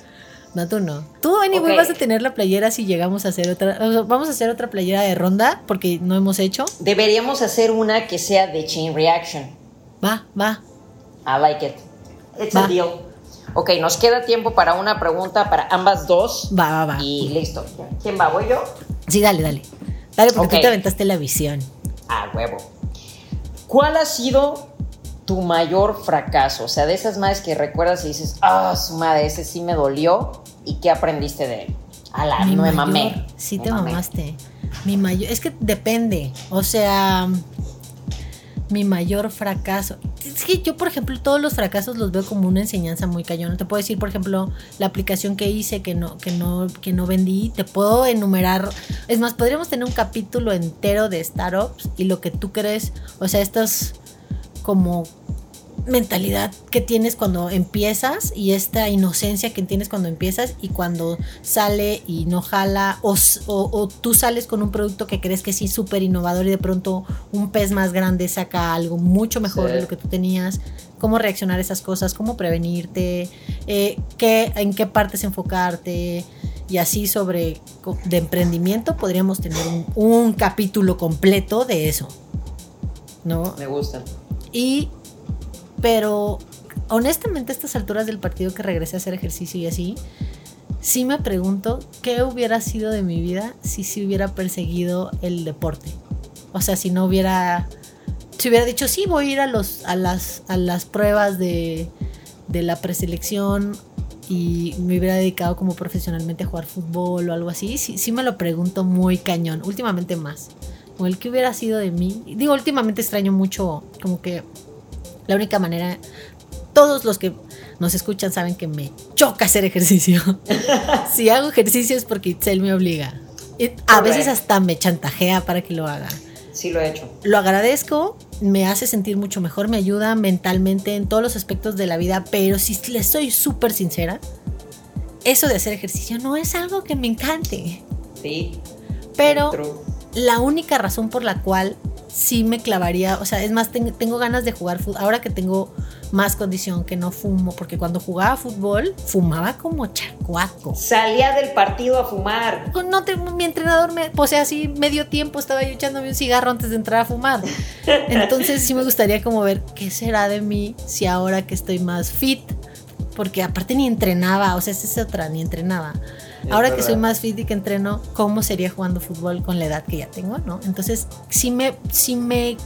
No, tú no. Tú, anyway, vas a tener la playera si llegamos a hacer otra. Vamos a hacer otra playera de ronda porque no hemos hecho. Deberíamos hacer una que sea de Chain Reaction. Va, va. I like it. It's a deal. Ok, nos queda tiempo para una pregunta para ambas dos. Va, va, va. Y listo. ¿Quién va? ¿Voy yo? Sí, dale, dale. Dale, porque tú te aventaste la visión. Ah, huevo. ¿Cuál ha sido tu mayor fracaso? O sea, de esas madres que recuerdas y dices, ah, su madre, ese sí me dolió. ¿Y qué aprendiste de él? A la, no me mamé. Sí, te mamaste. Mi mayor, es que depende. O sea, mi mayor fracaso. Es que yo, por ejemplo, todos los fracasos los veo como una enseñanza muy cañona. Te puedo decir, por ejemplo, la aplicación que hice que no, que no, que no vendí. Te puedo enumerar. Es más, podríamos tener un capítulo entero de startups y lo que tú crees. O sea, estas como mentalidad que tienes cuando empiezas y esta inocencia que tienes cuando empiezas y cuando sale y no jala o, tú sales con un producto que crees que sí es súper innovador y de pronto un pez más grande saca algo mucho mejor de lo que tú tenías, cómo reaccionar a esas cosas, cómo prevenirte, eh, qué, en qué partes enfocarte y así sobre de emprendimiento podríamos tener un, un capítulo completo de eso. ¿No? Me gusta. Y pero honestamente a estas alturas del partido que regresé a hacer ejercicio y así, sí me pregunto qué hubiera sido de mi vida si se hubiera perseguido el deporte. O sea, si no hubiera, si hubiera dicho, sí, voy a ir a, los, a, las, a las pruebas de, de la preselección y me hubiera dedicado como profesionalmente a jugar fútbol o algo así, sí, sí me lo pregunto muy cañón, últimamente más. O el que hubiera sido de mí. Digo, últimamente extraño mucho como que la única manera, todos los que nos escuchan saben que me choca hacer ejercicio. si hago ejercicio es porque Itzel me obliga. a veces hasta me chantajea para que lo haga. Sí lo he hecho. Lo agradezco, me hace sentir mucho mejor, me ayuda mentalmente en todos los aspectos de la vida, pero si les soy súper sincera, eso de hacer ejercicio no es algo que me encante. Sí. Pero la única razón por la cual sí me clavaría, o sea, es más, tengo, ganas de jugar fútbol, ahora que tengo más condición, que no fumo, porque cuando jugaba fútbol, fumaba como chacuaco. Salía del partido a fumar. No mi entrenador me, o sea, así medio tiempo estaba yo echándome un cigarro antes de entrar a fumar. Entonces sí me gustaría como ver qué será de mí si ahora que estoy más fit, porque aparte ni entrenaba, o sea, esa es otra, ni entrenaba. Ahora que soy más fit y que entreno, ¿cómo sería jugando fútbol con la edad que ya tengo, no? Entonces, sí me, sí me,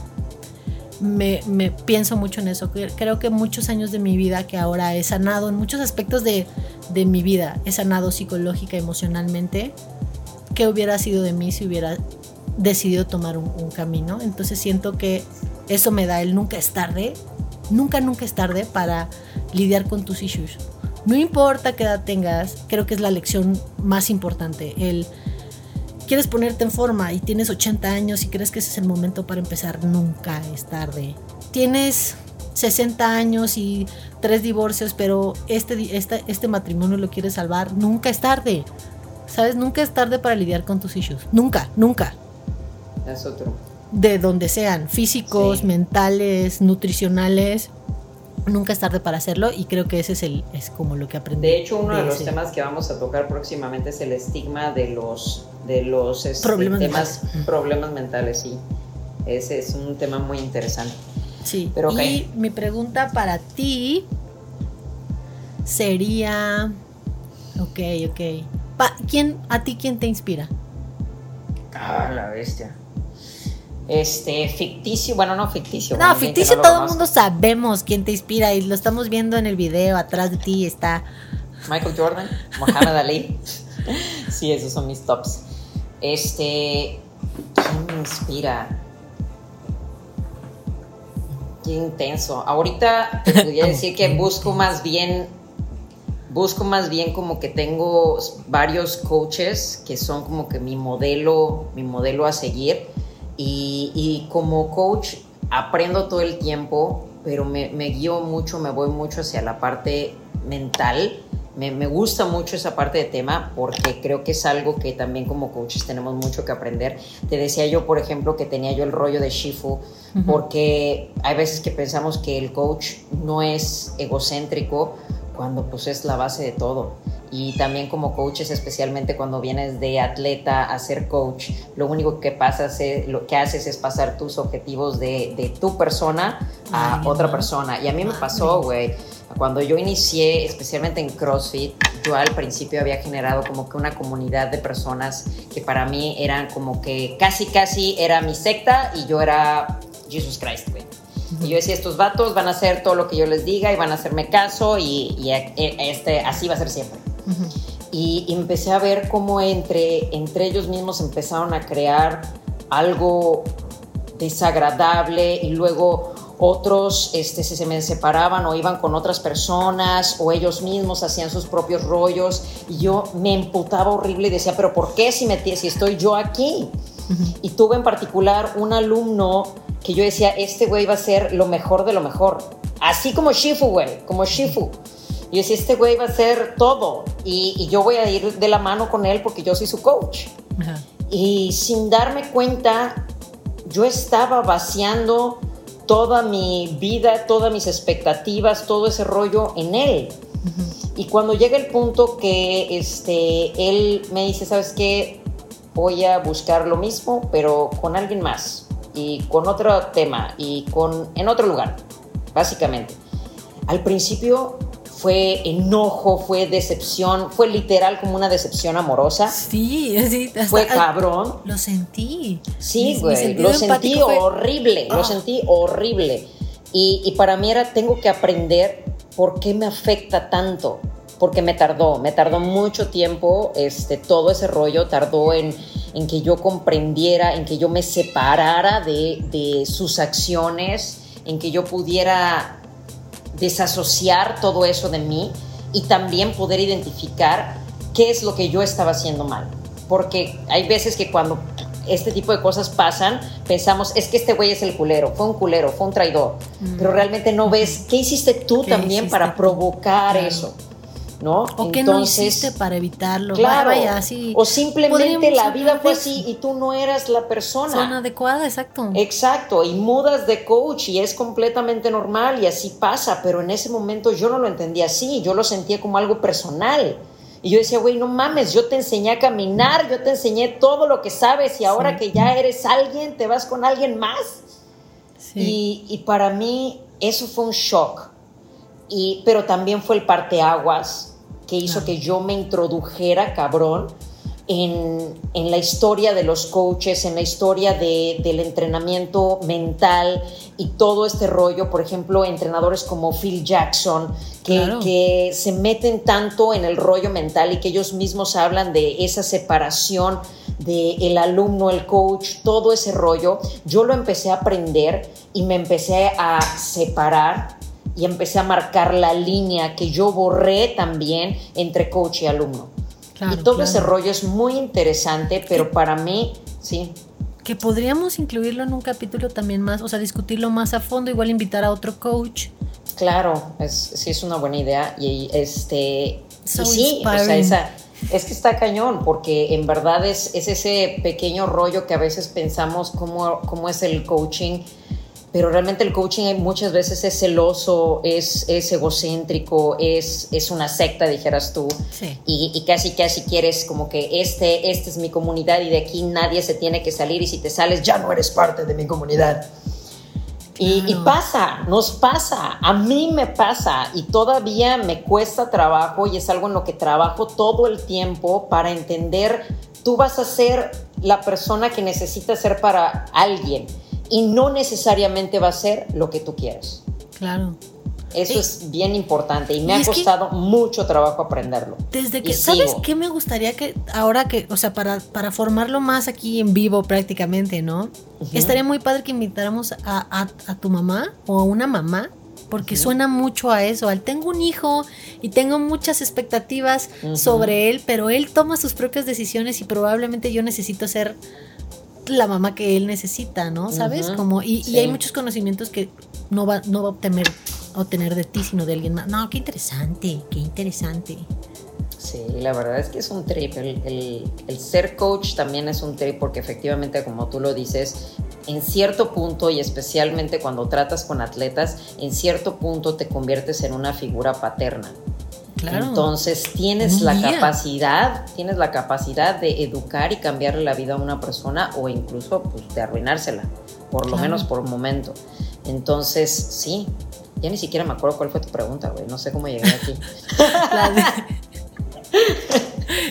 me, pienso mucho en eso. Creo que muchos años de mi vida que ahora he sanado, en muchos aspectos de, de mi vida, he sanado psicológica, emocionalmente, ¿qué hubiera sido de mí si hubiera decidido tomar un, un camino? Entonces siento que eso me da el nunca es tarde, nunca, nunca es tarde para lidiar con tus issues. No importa qué edad tengas, creo que es la lección más importante. El quieres ponerte en forma y tienes 80 años y crees que ese es el momento para empezar, nunca es tarde. Tienes 60 años y tres divorcios, pero este, este, este matrimonio lo quieres salvar, nunca es tarde. ¿Sabes? Nunca es tarde para lidiar con tus issues. Nunca, nunca. Es otro. De donde sean, físicos, mentales, nutricionales nunca es tarde para hacerlo y creo que ese es el es como lo que aprendí. De hecho, uno de, los temas que vamos a tocar próximamente es el estigma de los de los este, problemas temas mentales. problemas mentales, sí. Ese es un tema muy interesante. Sí. Pero Y mi pregunta para ti sería Ok, ok. ¿quién, ¿A ti quién te inspira? Ah, la bestia. Este, ficticio, bueno, no ficticio. No, ficticio todo el mundo sabemos quién te inspira y lo estamos viendo en el video, atrás de ti está... Michael Jordan, Muhammad Ali. sí, esos son mis tops. Este, ¿quién me inspira? Qué intenso. Ahorita te podría decir que busco más bien busco más bien como que tengo varios coaches que son como que mi modelo, mi modelo a seguir y, como coach aprendo todo el tiempo, pero me, guío mucho, me voy mucho hacia la parte mental. Me, gusta mucho esa parte de tema porque creo que es algo que también como coaches tenemos mucho que aprender. Te decía yo, por ejemplo, que tenía yo el rollo de Shifu, porque hay veces que pensamos que el coach no es egocéntrico cuando pues es la base de todo y también como coaches, especialmente cuando vienes de atleta a ser coach, lo único que pasa es, lo que haces es pasar tus objetivos de, de tu persona a otra persona. Y a mí me pasó, güey, cuando yo inicié, especialmente en CrossFit, yo al principio había generado como que una comunidad de personas que para mí eran como que casi, casi era mi secta y yo era Jesus Christ, güey. Y yo decía, estos vatos van a hacer todo lo que yo les diga y van a hacerme caso y, y este, así va a ser siempre. Y, empecé a ver cómo entre, entre ellos mismos empezaron a crear algo desagradable y luego otros este, se, me separaban o iban con otras personas o ellos mismos hacían sus propios rollos y yo me emputaba horrible y decía, pero ¿por qué si, me, si estoy yo aquí? Y tuve en particular un alumno que yo decía, este güey va a ser lo mejor de lo mejor. Así como Shifu, güey, como Shifu. Y yo decía, este güey va a hacer todo y, yo voy a ir de la mano con él porque yo soy su coach. Y sin darme cuenta, yo estaba vaciando toda mi vida, todas mis expectativas, todo ese rollo en él. Y cuando llega el punto que este, él me dice, ¿sabes qué? Voy a buscar lo mismo, pero con alguien más y con otro tema y con en otro lugar, básicamente. Al principio fue enojo, fue decepción, fue literal como una decepción amorosa. Sí, sí. fue cabrón. Lo sentí. Sí, güey, lo sentí horrible, lo ah. sentí horrible. Y, para mí era, tengo que aprender por qué me afecta tanto, porque me tardó, me tardó mucho tiempo, este, todo ese rollo tardó en, en que yo comprendiera, en que yo me separara de, de sus acciones, en que yo pudiera desasociar todo eso de mí y también poder identificar qué es lo que yo estaba haciendo mal. Porque hay veces que cuando este tipo de cosas pasan, pensamos, es que este güey es el culero, fue un culero, fue un traidor. Mm. Pero realmente no ves qué hiciste tú también para provocar eso. ¿No? O qué no hiciste para evitarlo. Claro. o simplemente la vida fue así y tú no eras la persona. Son adecuada, exacto. Exacto, y mudas de coach y es completamente normal y así pasa, pero en ese momento yo no lo entendía así, yo lo sentía como algo personal. Y yo decía, güey, no mames, yo te enseñé a caminar, yo te enseñé todo lo que sabes y ahora que ya eres alguien, te vas con alguien más. Y, y para mí eso fue un shock. Y, pero también fue el parteaguas que hizo que yo me introdujera, cabrón, en, en, la historia de los coaches, en la historia de, del entrenamiento mental y todo este rollo. Por ejemplo, entrenadores como Phil Jackson, que, que se meten tanto en el rollo mental y que ellos mismos hablan de esa separación de el alumno, el coach, todo ese rollo. Yo lo empecé a aprender y me empecé a separar y empecé a marcar la línea que yo borré también entre coach y alumno. y todo ese rollo es muy interesante, pero para mí, sí. Que podríamos incluirlo en un capítulo también más, o sea, discutirlo más a fondo, igual invitar a otro coach. Claro, es, sí es una buena idea. Y este. sí, o sea, esa, es que está cañón, porque en verdad es, es ese pequeño rollo que a veces pensamos cómo, cómo es el coaching pero realmente el coaching muchas veces es celoso, es, es egocéntrico, es, es una secta, dijeras tú, y, y, casi casi quieres como que este, este es mi comunidad y de aquí nadie se tiene que salir y si te sales ya no eres parte de mi comunidad. Y, y, pasa, nos pasa, a mí me pasa y todavía me cuesta trabajo y es algo en lo que trabajo todo el tiempo para entender, tú vas a ser la persona que necesitas ser para alguien y no necesariamente va a ser lo que tú quieres. Claro. Eso es bien importante y me ha costado mucho trabajo aprenderlo. Desde que, ¿sabes qué me gustaría que ahora que, o sea, para, para formarlo más aquí en vivo prácticamente, ¿no? Estaría muy padre que invitáramos a, tu mamá o a una mamá, porque suena mucho a eso, al tengo un hijo y tengo muchas expectativas sobre él, pero él toma sus propias decisiones y probablemente yo necesito ser la mamá que él necesita, ¿no? ¿Sabes? Como, y, hay muchos conocimientos que no va, no va a obtener, obtener de ti, sino de alguien más. No, qué interesante, qué interesante. Sí, la verdad es que es un trip. El, el, ser coach también es un trip porque efectivamente, como tú lo dices, en cierto punto y especialmente cuando tratas con atletas, en cierto punto te conviertes en una figura paterna. Entonces tienes la capacidad, tienes la capacidad de educar y cambiarle la vida a una persona o incluso pues, de arruinársela, por lo menos por un momento. Entonces, sí, ya ni siquiera me acuerdo cuál fue tu pregunta, güey. No sé cómo llegué aquí.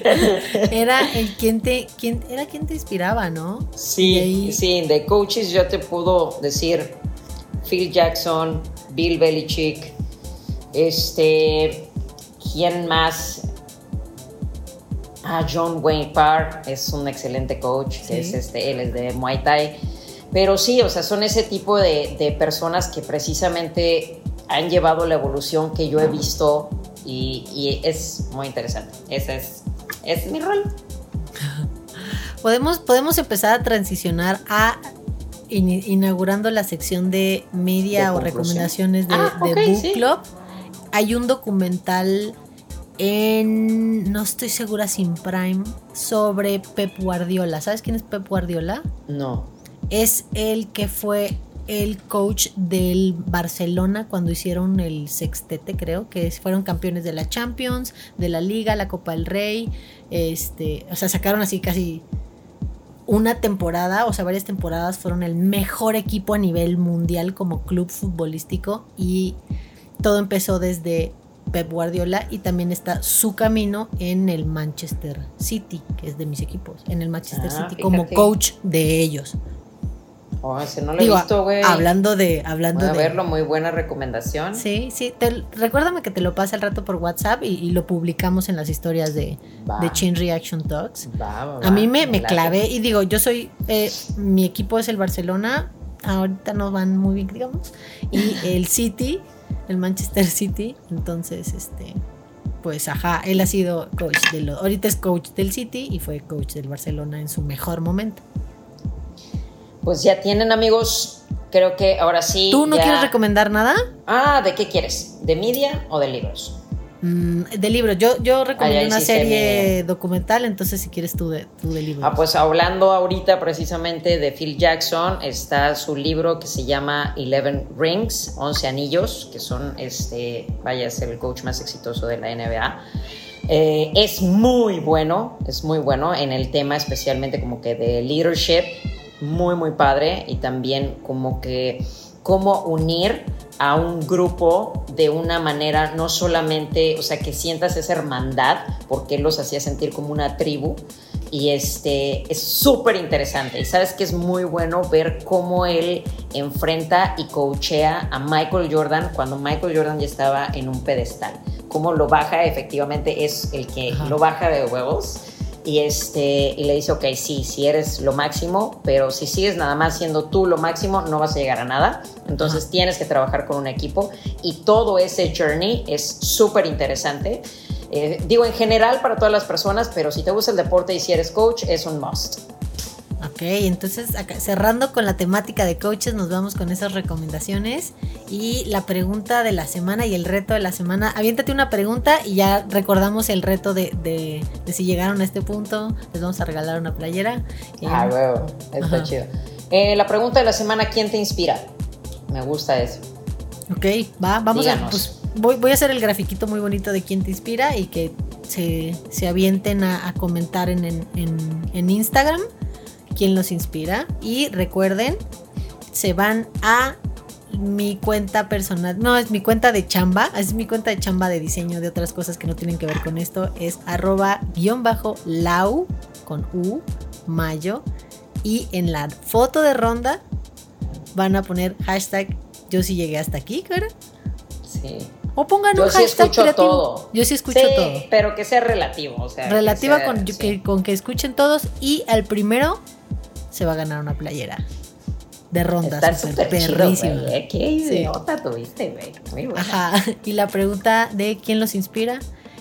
era el quien te, quién, era quien te inspiraba, ¿no? Sí, sí, de coaches yo te puedo decir Phil Jackson, Bill Belichick, este, ¿Quién más? Ah, John Wayne Parr es un excelente coach, es este, él es de Muay Thai. Pero sí, o sea, son ese tipo de, personas que precisamente han llevado la evolución que yo he visto y, es muy interesante. Ese es, es mi rol. Podemos, podemos empezar a transicionar a inaugurando la sección de media o recomendaciones de, ah, Book Club hay un documental en, no estoy segura sin Prime, sobre Pep Guardiola. ¿Sabes quién es Pep Guardiola? No. Es el que fue el coach del Barcelona cuando hicieron el sextete, creo, que fueron campeones de la Champions, de la Liga, la Copa del Rey, este, o sea, sacaron así casi una temporada, o sea, varias temporadas fueron el mejor equipo a nivel mundial como club futbolístico y todo empezó desde Pep Guardiola y también está su camino en el Manchester City, que es de mis equipos, en el Manchester ah, City como coach de ellos. Oh, ese no lo he visto, güey. Hablando de. Hablando Voy a verlo, muy buena recomendación. Sí, sí. recuérdame que te lo pase al rato por WhatsApp y, lo publicamos en las historias de, de Chain Reaction Talks. a mí me, me clavé y digo, yo soy. Eh, mi equipo es el Barcelona. Ahorita no van muy bien, digamos. Y el City el Manchester City. Entonces, este, pues ajá, él ha sido coach de lo, ahorita es coach del City y fue coach del Barcelona en su mejor momento. Pues ya tienen amigos, creo que ahora sí. ¿Tú no ya- quieres recomendar nada? Ah, ¿de qué quieres? ¿De media o de libros? Mm, de libros. Yo, yo recomendé ahí una serie documental, entonces si quieres tú de, tú de libros. Ah, pues hablando ahorita precisamente de Phil Jackson, está su libro que se llama Eleven Rings, 11 anillos, que son, este, vaya, es el coach más exitoso de la NBA. Eh, es muy bueno, es muy bueno en el tema especialmente como que de leadership, muy, muy padre, y también como que cómo unir a un grupo de una manera no solamente, o sea, que sientas esa hermandad, porque él los hacía sentir como una tribu, y este es súper interesante. Y sabes que es muy bueno ver cómo él enfrenta y coachea a Michael Jordan cuando Michael Jordan ya estaba en un pedestal. Cómo lo baja, efectivamente es el que Ajá. lo baja de huevos. Y, este, y le dice, ok, sí, si eres lo máximo, pero si sigues nada más siendo tú lo máximo, no vas a llegar a nada. Entonces Ajá. tienes que trabajar con un equipo y todo ese journey es súper interesante. Eh, digo en general para todas las personas, pero si te gusta el deporte y si eres coach, es un must. Ok, entonces acá, cerrando con la temática de coaches, nos vamos con esas recomendaciones. Y la pregunta de la semana y el reto de la semana. Aviéntate una pregunta y ya recordamos el reto de, de- de si llegaron a este punto. Les vamos a regalar una playera. Eh, Ah, huevo, está Ajá. chido. Eh, la pregunta de la semana, ¿quién te inspira? Me gusta eso. Ok, va, vamos Díganos. a. Pues, voy, voy a hacer el grafiquito muy bonito de quién te inspira y que se, se avienten a, a comentar en, en- en- en Instagram quién los inspira. Y recuerden, se van a mi cuenta personal, no, es mi cuenta de chamba, es mi cuenta de chamba de diseño de otras cosas que no tienen que ver con esto, es arroba guion bajo lau con U, mayo, y en la foto de ronda van a poner hashtag yo sí llegué hasta aquí, ¿verdad? Sí. O pongan Yo un sí hashtag escucho creativo. todo. Yo sí escucho Sí, todo. pero que sea relativo. O sea, que Relativa sea- con, sí. que, con que escuchen todos y al primero se va a ganar una playera de ronda Está súper chido, güey. ¿eh? Qué idiota tuviste, güey. Muy buena. Ajá. Y la pregunta de quién los inspira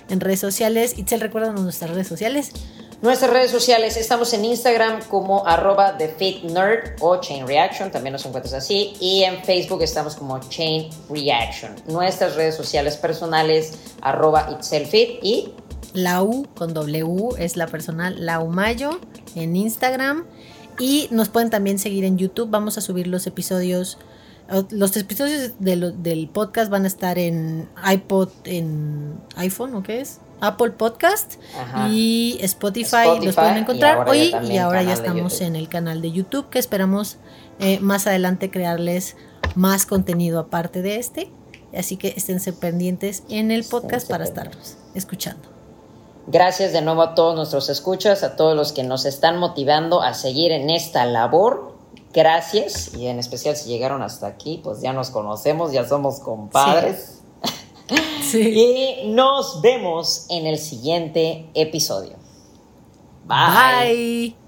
en redes sociales. Itzel, recuérdanos nuestras redes sociales. Nuestras redes sociales, estamos en Instagram como arroba TheFitNerd o Chain Reaction, también nos encuentras así, y en Facebook estamos como Chain Reaction. Nuestras redes sociales personales, arroba ItselFit y La U con W es la personal Lau Mayo en Instagram. Y nos pueden también seguir en YouTube. Vamos a subir los episodios. Los episodios de lo- del podcast van a estar en iPod, en iPhone, ¿o qué es? Apple Podcast Ajá. y Spotify, Spotify, los pueden y encontrar ahora hoy y ahora ya estamos en el canal de YouTube que esperamos eh, más adelante crearles más contenido aparte de este. Así que esténse pendientes en el podcast Esténse para pendientes. estarnos escuchando. Gracias de nuevo a todos nuestros escuchas, a todos los que nos están motivando a seguir en esta labor. Gracias, y en especial si llegaron hasta aquí, pues ya nos conocemos, ya somos compadres. Sí. Y nos vemos en el siguiente episodio. Bye.